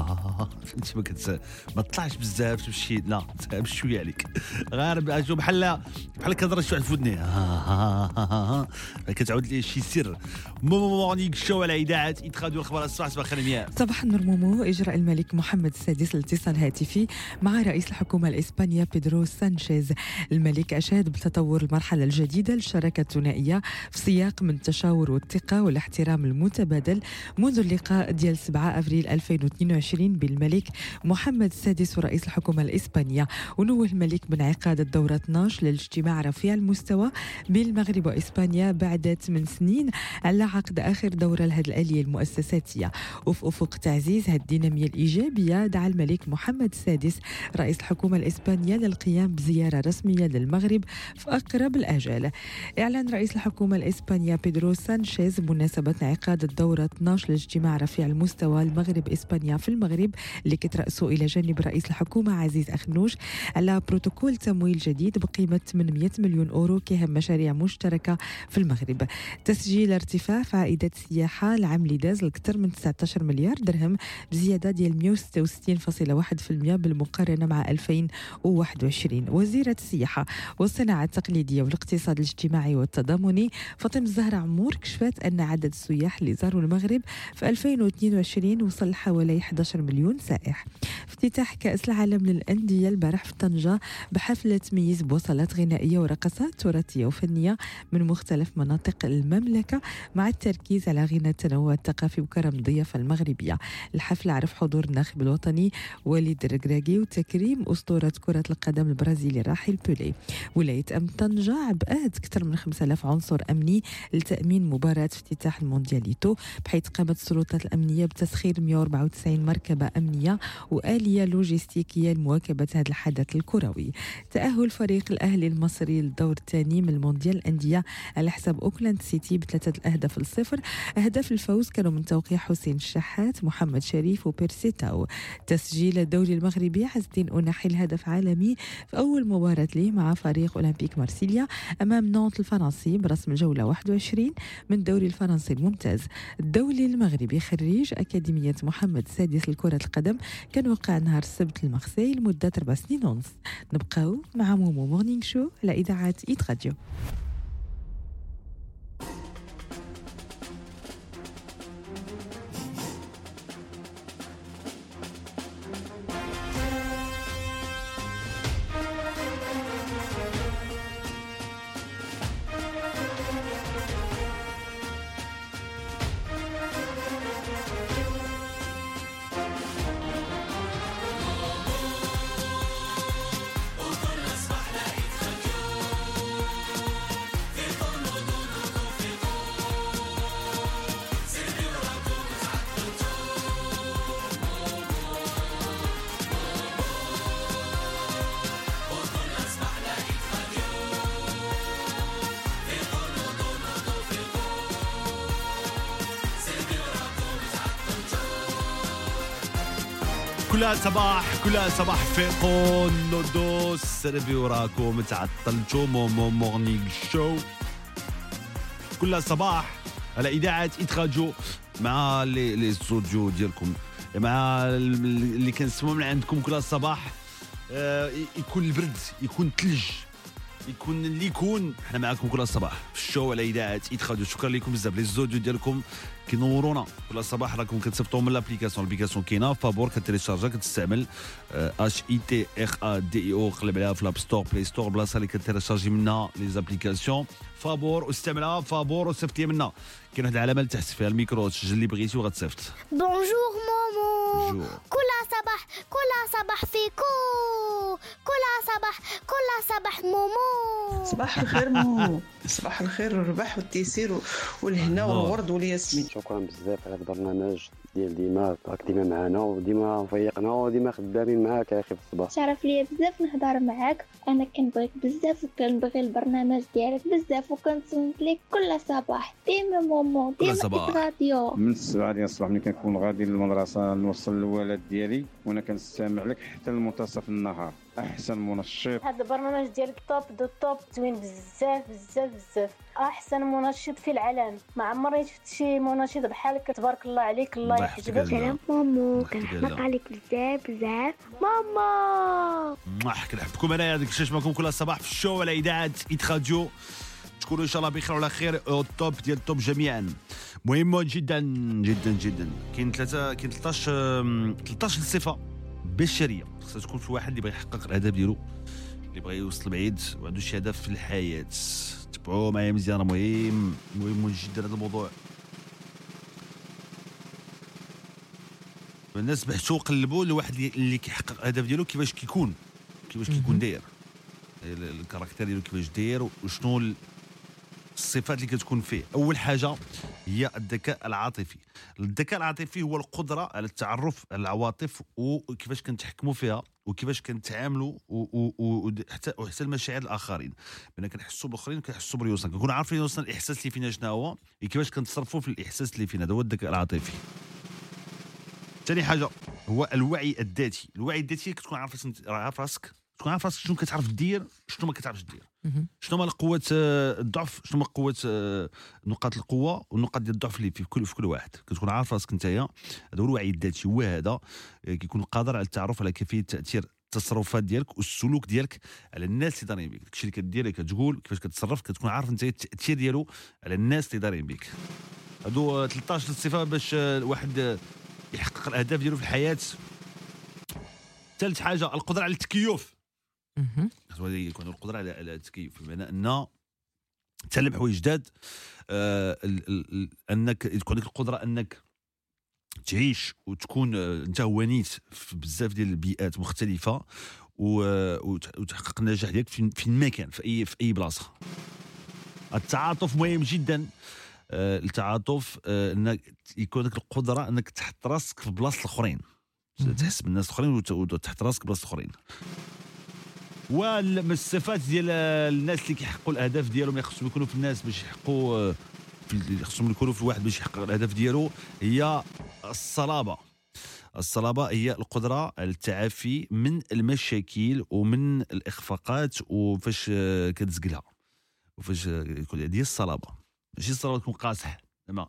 آه فهمتي ما كت ما تطلعش بزاف تمشي لا بشويه عليك. غير بحال بحال كضرب شوية في ودني. آه آه آه كتعاود لي شي سر. Morning Show على إذاعة Hit Radio الأخبار الصباح صباح الخير صباح النور مومو إجراء الملك محمد السادس الاتصال هاتفي مع رئيس الحكومة الإسبانية بيدرو سانشيز. الملك أشاد بتطور المرحلة الجديدة للشراكة الثنائية في سياق من التشاور والثقة والاحترام المتبادل منذ اللقاء ديال 7 أفريل 2022 بالملك محمد السادس ورئيس الحكومة الإسبانية. ونوه الملك بانعقاد الدورة 12 للاجتماع رفيع المستوى بالمغرب وإسبانيا بعد 8 سنين على عقد آخر دورة لهذه الآلية المؤسساتية. وفي أفق تعزيز هذه الدينامية الإيجابية دعا الملك محمد السادس رئيس الحكومة الإسبانية للقيام بزيارة رسمية للمغرب في أقرب الآجال. إعلان رئيس الحكومة الإسبانية بيدرو سانشيز بمناسبة انعقاد الدورة 12 لاجتماع رفيع المستوى. المغرب إسبانيا في المغرب اللي كترأسه إلى جانب رئيس الحكومة عزيز أخنوش على بروتوكول تمويل جديد بقيمة 800 مليون أورو كهم مشاريع مشتركة في المغرب. تسجيل ارتفاع في عائدات السياحة العام داز لأكثر من 19 مليار درهم بزيادة ديال 166.1% بالمقارنة مع 2021 وزيرة السياحة والصناعة التقليدية والاقتصاد الاجتماعي والتضامني فاطمة الزهرة عمور كشفت أن عدد السياح اللي زاروا المغرب في 2022 وصل حوالي 11 مليون سائح. افتتاح كأس العالم للأندية البارح في طنجة بحفلة تميز بوصلات غنائية ورقصات تراثية وفنية من مختلف مناطق المملكة مع التركيز على غنى التنوع الثقافي وكرم الضيافة المغربية. الحفل عرف حضور الناخب الوطني وليد الركراكي وتكريم أسطورة كرة القدم البرازيلي راحل بولي ولاية أم طنجة عبأت أكثر من 5000 عنصر أمني لتأمين مباراة افتتاح الموندياليتو بحيث قامت السلطات الأمنية بتسخير 194 مركبة أمنية وآلية لوجستيكية لمواكبة هذا الحدث الكروي. تأهل فريق الأهلي المصري للدور الثاني من المونديال الأندية على حساب أوكلاند سيتي بثلاثة الأهداف لصفر. أهداف الفوز كانوا من توقيع حسين الشحات محمد شريف وبيرسي تاو. تسجيل الدوري المغربي عز الدين أناحي الهدف عالمي في أول مباراة ليه مع فريق أولمبيك مارسيليا أمام نونت الفرنسي برسم الجولة 21 من الدوري الفرنسي الممتاز. الدولي المغربي خريج أكاديمية محمد السادس لكرة القدم كان وقع نهار السبت المغسي لمدة أربع سنين ونص. نبقاو مع مومو Morning Show على إذاعة Hit Radio كل صباح كل صباح فيقوا نودو سربيو راكم تعطلتوا مومو مورنينغ شو. كل صباح على إذاعة اتراجو مع لي لي استوديو ديالكم. مع اللي كنسمعوا من عندكم كل صباح. آه، يكون البرد يكون الثلج يكون اللي يكون. إحنا معاكم كل صباح في الشو على إذاعة اتخاذ شكرا لكم بزاف. لي زوديو ديالكم كينورونا كل صباح راكم كتصيفطوا من l'application ال application كاينة. فابور كتريشارجا كتستعمل H I T R A D I O قلب عليها في ال App Store Play Store بلاصة اللي كتريشارجي منها les applications. فابور واستعملها. فابور وصيفط منها. كاين واحد العلامة اللي تحت فيها الميكرو تسجل اللي بغيتي وغتصيفط. bonjour مومو bonjour. كل صباح كل صباح فيقوا كل صباح كل صباح مومو صباح الخير مو. صباح الخير والرباح والتيسير والهنا والورد والياسمين. شكرا بزاف على البرنامج. ديال ديما راك ديما معنا وديما مفيقنا وديما خدامين معاك يا أخي في الصباح. شرف ليا بزاف نهضر معاك. أنا كنبغيك بزاف وكنبغي البرنامج ديالك بزاف وكنصنت ليك كل صباح. ديما مومو ديما راديو من السبعة ديال الصباح ملي كنكون غادي للمدرسة نوصل الولد ديالي وأنا كنستمع لك حتى لمنتصف النهار. أحسن منشط. هذا البرنامج ديالك top du top زوين بزاف بزاف بزاف. أحسن منشط في العالم. ما عمري شفت شي منشط بحالك تبارك الله عليك الله يحفظك. الله. مومو كنحماق عليك بزاف بزاف. ماما! موح كنحبكم انايا ديك الشاش معكم كل صباح في ال show على إذاعة ايت راديو تكونوا إن شاء الله بخير وعلى خير. ال top ديال ال top جميعا. مهم جدا جدا جدا. كاين ثلاثة كاين 13 أم، 13 صفة. بشريه خصها تكون في واحد اللي بغى يحقق الهدف ديالو اللي بغى يوصل بعيد وعنده شي هدف في الحياة. تبعوا معايا مزيان مهم مهم جدا هذا الموضوع. الناس بحثوا قلبوا لواحد اللي- كيحقق الهدف ديالو كيفاش كيكون كيفاش كيكون داير. ال- الكاركتير ديالو كيفاش داير وشنو الصفات اللي كتكون فيه. أول حاجة هي الذكاء العاطفي. الذكاء العاطفي هو القدرة على التعرف على العواطف وكيفاش كنتحكموا فيها وكيفاش كنتعاملوا و- و- و- ود- حتى وحتى المشاعر الآخرين. بان كنحسوا بالاخرين كنحسوا بريوسنا. كنكونوا عارفين يوصلنا الإحساس اللي فينا شنو هو كيفاش كنتصرفوا في الإحساس اللي فينا. هذا هو الذكاء العاطفي. ثاني حاجة هو الوعي الذاتي. الوعي الذاتي كتكون عارف راسك تكون عارف راسك شنو كتعرف دير شنو ما كتعرفش دير. شنو هما قوة الضعف شنو هما قوة آه، نقاط القوة ونقاط ديال الضعف اللي في كل في كل واحد. كتكون عارف راسك نتايا هذا هو الوعي الذاتي هو هذا آه، كيكون قادر على التعرف على كيفية تأثير التصرفات ديالك والسلوك ديالك على الناس اللي دايرين بك داكشي اللي كدير اللي كتقول كيفاش كتصرف كتكون عارف انت التأثير ديالو على الناس اللي دايرين بك هادو آه، 13 صفة باش آه، الواحد آه، يحقق الأهداف ديالو في الحياة. ثالث حاجة القدرة على التكيف. يكون القدرة على التكيف بمعنى أن تعلم حوايج جداد آه أنك تكون عندك القدرة أنك تعيش وتكون آه، أنت ونيت في بزاف ديال البيئات مختلفة وتحقق النجاح ديالك في في المكان في اي في أي بلاصة. التعاطف مهم جدا. آه، التعاطف آه، أنك يكون لك القدرة أنك تحط راسك في بلاصة الآخرين. تحس بالناس الآخرين وت- وتحط راسك في بلاصة الآخرين. ومن الصفات ديال الناس اللي كيحققوا الأهداف ديالهم خصهم يكونوا في الناس باش يحققوا آه، خصهم يكونوا في الواحد باش يحقق الأهداف ديالو هي الصلابة. الصلابة هي القدرة على التعافي من المشاكل ومن الإخفاقات وفاش آه، كتزقلها وفاش آه، يكون هذه الصلابة. ماشي الصلابه تكون قاصح.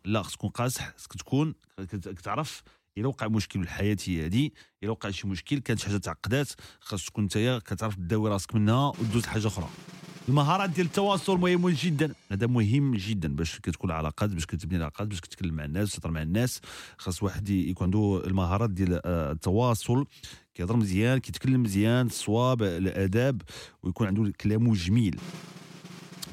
لا خص تكون قاصح خصك تكون كت- كتعرف إلا وقع مشكل الحياتي هذه إلا وقع شي مشكل كانت شي حاجة تعقدات خاص تكون انت كتعرف تداوي راسك منها ودوز لحاجة أخرى. المهارات ديال التواصل مهم جدا. هذا مهم جدا باش كتكون علاقات باش كتبني علاقات باش كتكلم مع الناس تهضر مع الناس. خاص واحد يكون عنده المهارات ديال آه، التواصل كيهضر مزيان كيتكلم مزيان الصواب الأداب ويكون عنده كلامه جميل.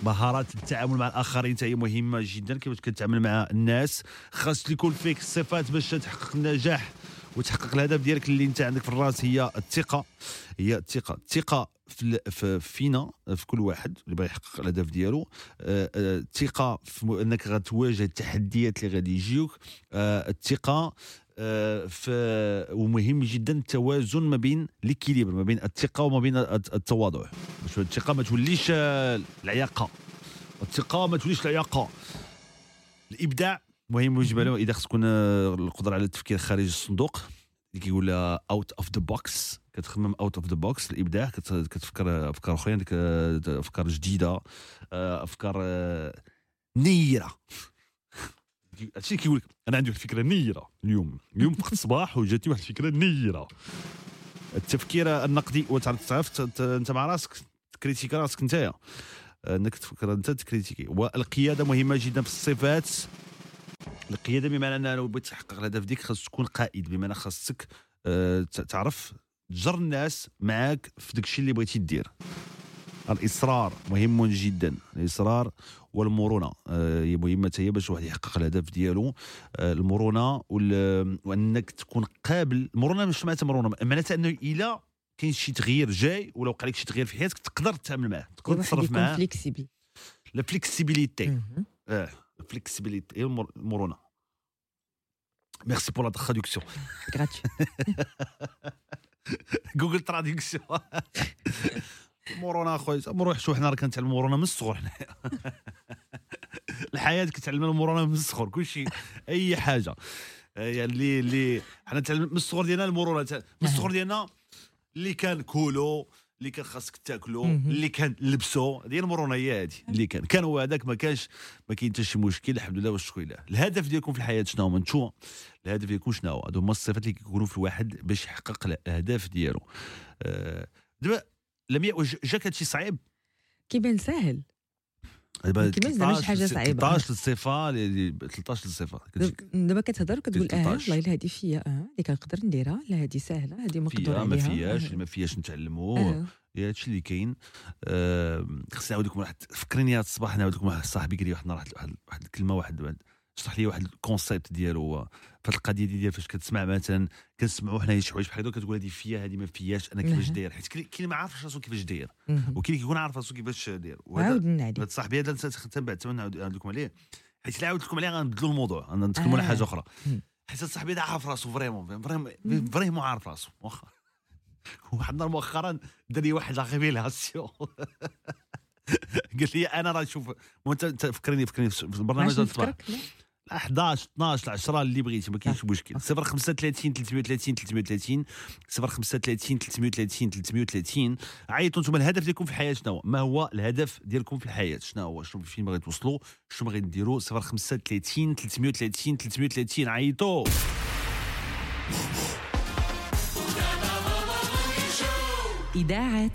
مهارات التعامل مع الآخرين هي مهمة جدا كيفاش كتعامل مع الناس. خاص يكون فيك الصفات باش تحقق النجاح وتحقق الهدف ديالك اللي انت عندك في الراس هي الثقة. هي الثقة. الثقة في فينا في كل واحد اللي بغى يحقق الهدف ديالو. آه، آه، الثقة في أنك غتواجه التحديات اللي غادي يجيوك. آه، الثقة ومهم جدا التوازن ما بين ليكيليبر ما بين الثقة وما بين الت- التواضع. باش الثقة ما توليش آه، العياقة. الثقة ما توليش العياقة. الإبداع مهم عليه إذا خص تكون آه، القدرة على التفكير خارج الصندوق اللي كيقول out of the box كتخمم out of the box الإبداع كت- كتفكر أفكار أخرين آه، أفكار جديدة آه، أفكار آه، نيرة. هادشي كيقول لك أنا عندي واحد الفكرة نيرة اليوم. اليوم فقت الصباح وجاتني واحد الفكرة نيرة. التفكير النقدي وتعرف أنت مع راسك تكريتيكي راسك نتايا. أنك تفكر أنت تكريتيكي. والقيادة مهمة جدا في الصفات. القيادة بمعنى ان لو بغيت تحقق الهدف ديك خاص تكون قائد. بمعنى خاصك آه، تعرف تجر الناس معاك في داك الشيء اللي بغيتي دير. الإصرار مهم جدا الإصرار والمرونة. آه، هي مهمة هي باش واحد يحقق الهدف ديالو. آه، المرونة وأنك تكون قابل. المرونة مش معناتها مرونة معناتها أنه إلا كاين شي تغيير جاي ولا وقع لك شي تغيير في حياتك تقدر تتعامل معاه تقدر تصرف معاه. flexible la flexibilité آه flexibilité المرونة. merci pour la traduction Google traduction مرونه اخويا مروح شو حنا راه كنتعلم المرونه من الصغر. حنايا الحياة كتعلمنا المرونه من الصغر كلشي أي حاجة. آه، اللي اللي حنا تعلم من الصغر ديالنا المرونه من الصغر ديالنا اللي كان كولو اللي كان خاصك تاكلو. اللي كان لبسو هذه المرونه هي هذه اللي كان كان هو هذاك ما كانش ما كاين حتى شي مشكل الحمد لله والشكر لله. الهدف ديالكم في الحياة شنو هو نتوما الهدف ديالكم شنو هو؟ هادو هما الصفات اللي كيكونوا في الواحد باش يحقق الأهداف ديالو. آه، دابا واش جاك هادشي صعيب كيبان ساهل دابا كيبان زعما شي حاجة صعيبة. 13 الصفه اللي- 13 الصفه كتجيك دابا كتهضر وكتقول آه 13. والله الا هذه فيا آه اللي كنقدر نديرها لا هذه سهله هذه مقدور فيها ما آه. اللي ما فيهاش نتعلموا آه. يا هادشي اللي كاين آه، خصني نعاود لكم واحد فكرني هذا الصباح نعاود لكم واحد صاحبي قال لي واحد واحد الكلمة واحد- شرح لي واحد ال concept ديالو. هو في هاد القضية ديال فاش كتسمع مثلا كنسمعوا حنا شي حوايج بحال هكا كتقول هذه فيا هذه ما فياش أنا كيفاش. داير؟ حيت كاين ما عارفش راسو كيفاش داير. وكاين كيكون عارف راسو كيفاش داير. عاود نعدي. هذا صاحبي هذا تنبع تمنى نعاود لكم عليه. حيت إلا عاودت لكم عليه غنبدلوا الموضوع غنتكلموا على آه. حاجة أخرى. حيت صاحبي هذا عارف راسو vraiment vraiment vraiment عارف راسو واخا. واحد النهار مؤخرا دار لي واحد la révélation قال لي أنا راه شوف انت فكرني فكرني في البرنامج ديال الصباح. 11 12 10 اللي بغيتي ما كاينش مشكل. 035 330 330 035 330 330 عيطوا أنتم الهدف ديالكم في الحياة شنو هو؟ ما هو الهدف ديالكم في الحياة؟ شنو هو؟ شنو فين باغي توصلوا؟ شنو باغي ديروا؟ 035 330 330 عيطوا! إذاعة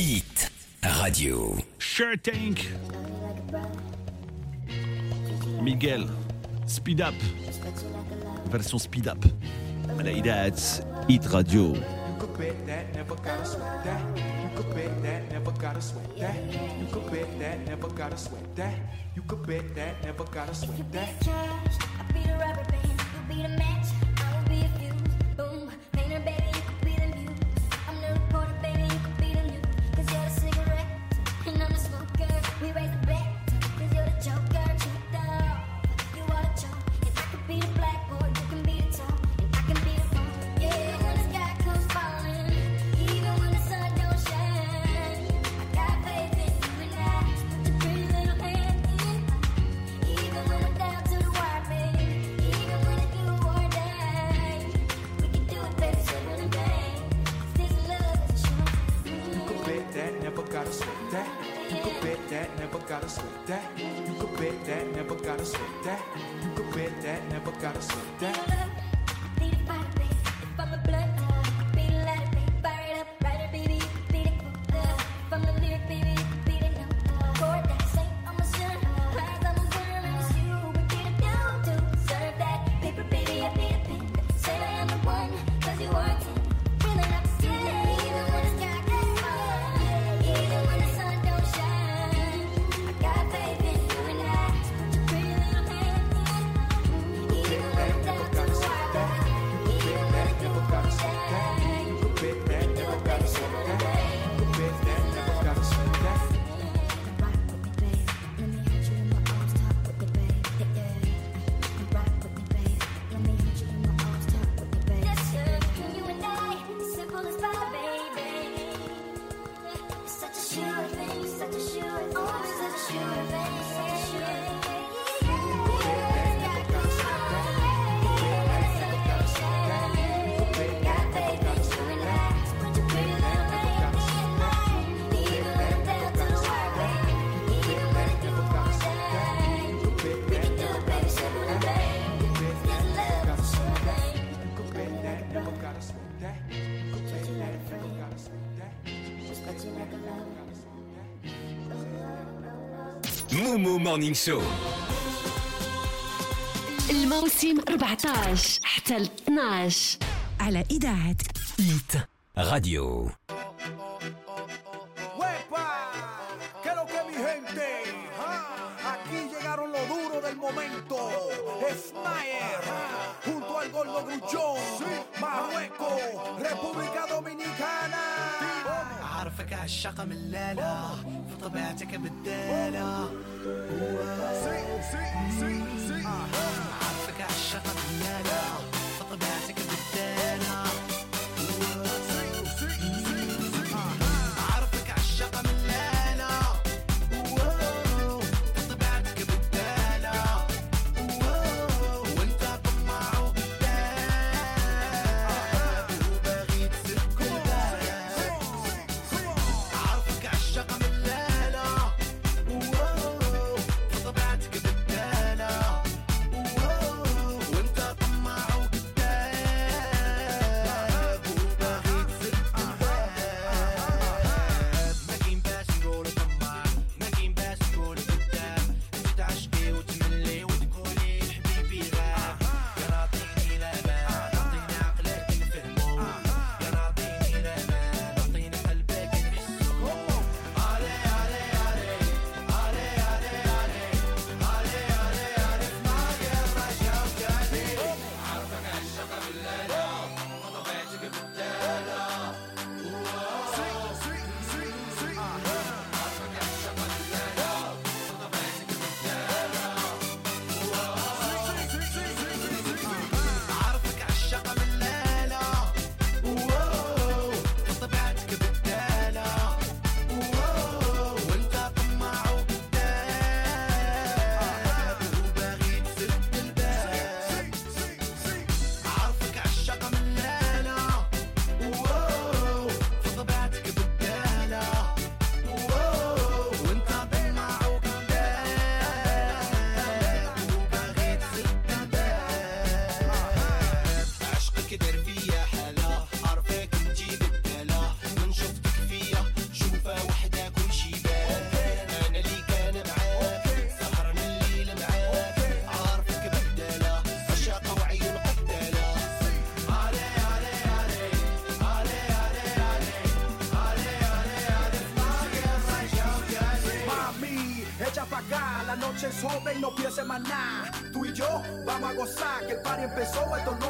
إيت راديو شير تانك ميغيل Speed Up. Version Speed Up. Play that, Hit Radio. bet that, never gotta sweat that. You could bet that, never gotta sweat that. You could bet that, never gotta sweat that. You could bet that, never gotta sweat that. If you bet your, I'll be the rubber band, you'll be the match. مورنينغ شو الموسم 14 حتى 12 على إذاعة إيت. راديو pessoa, então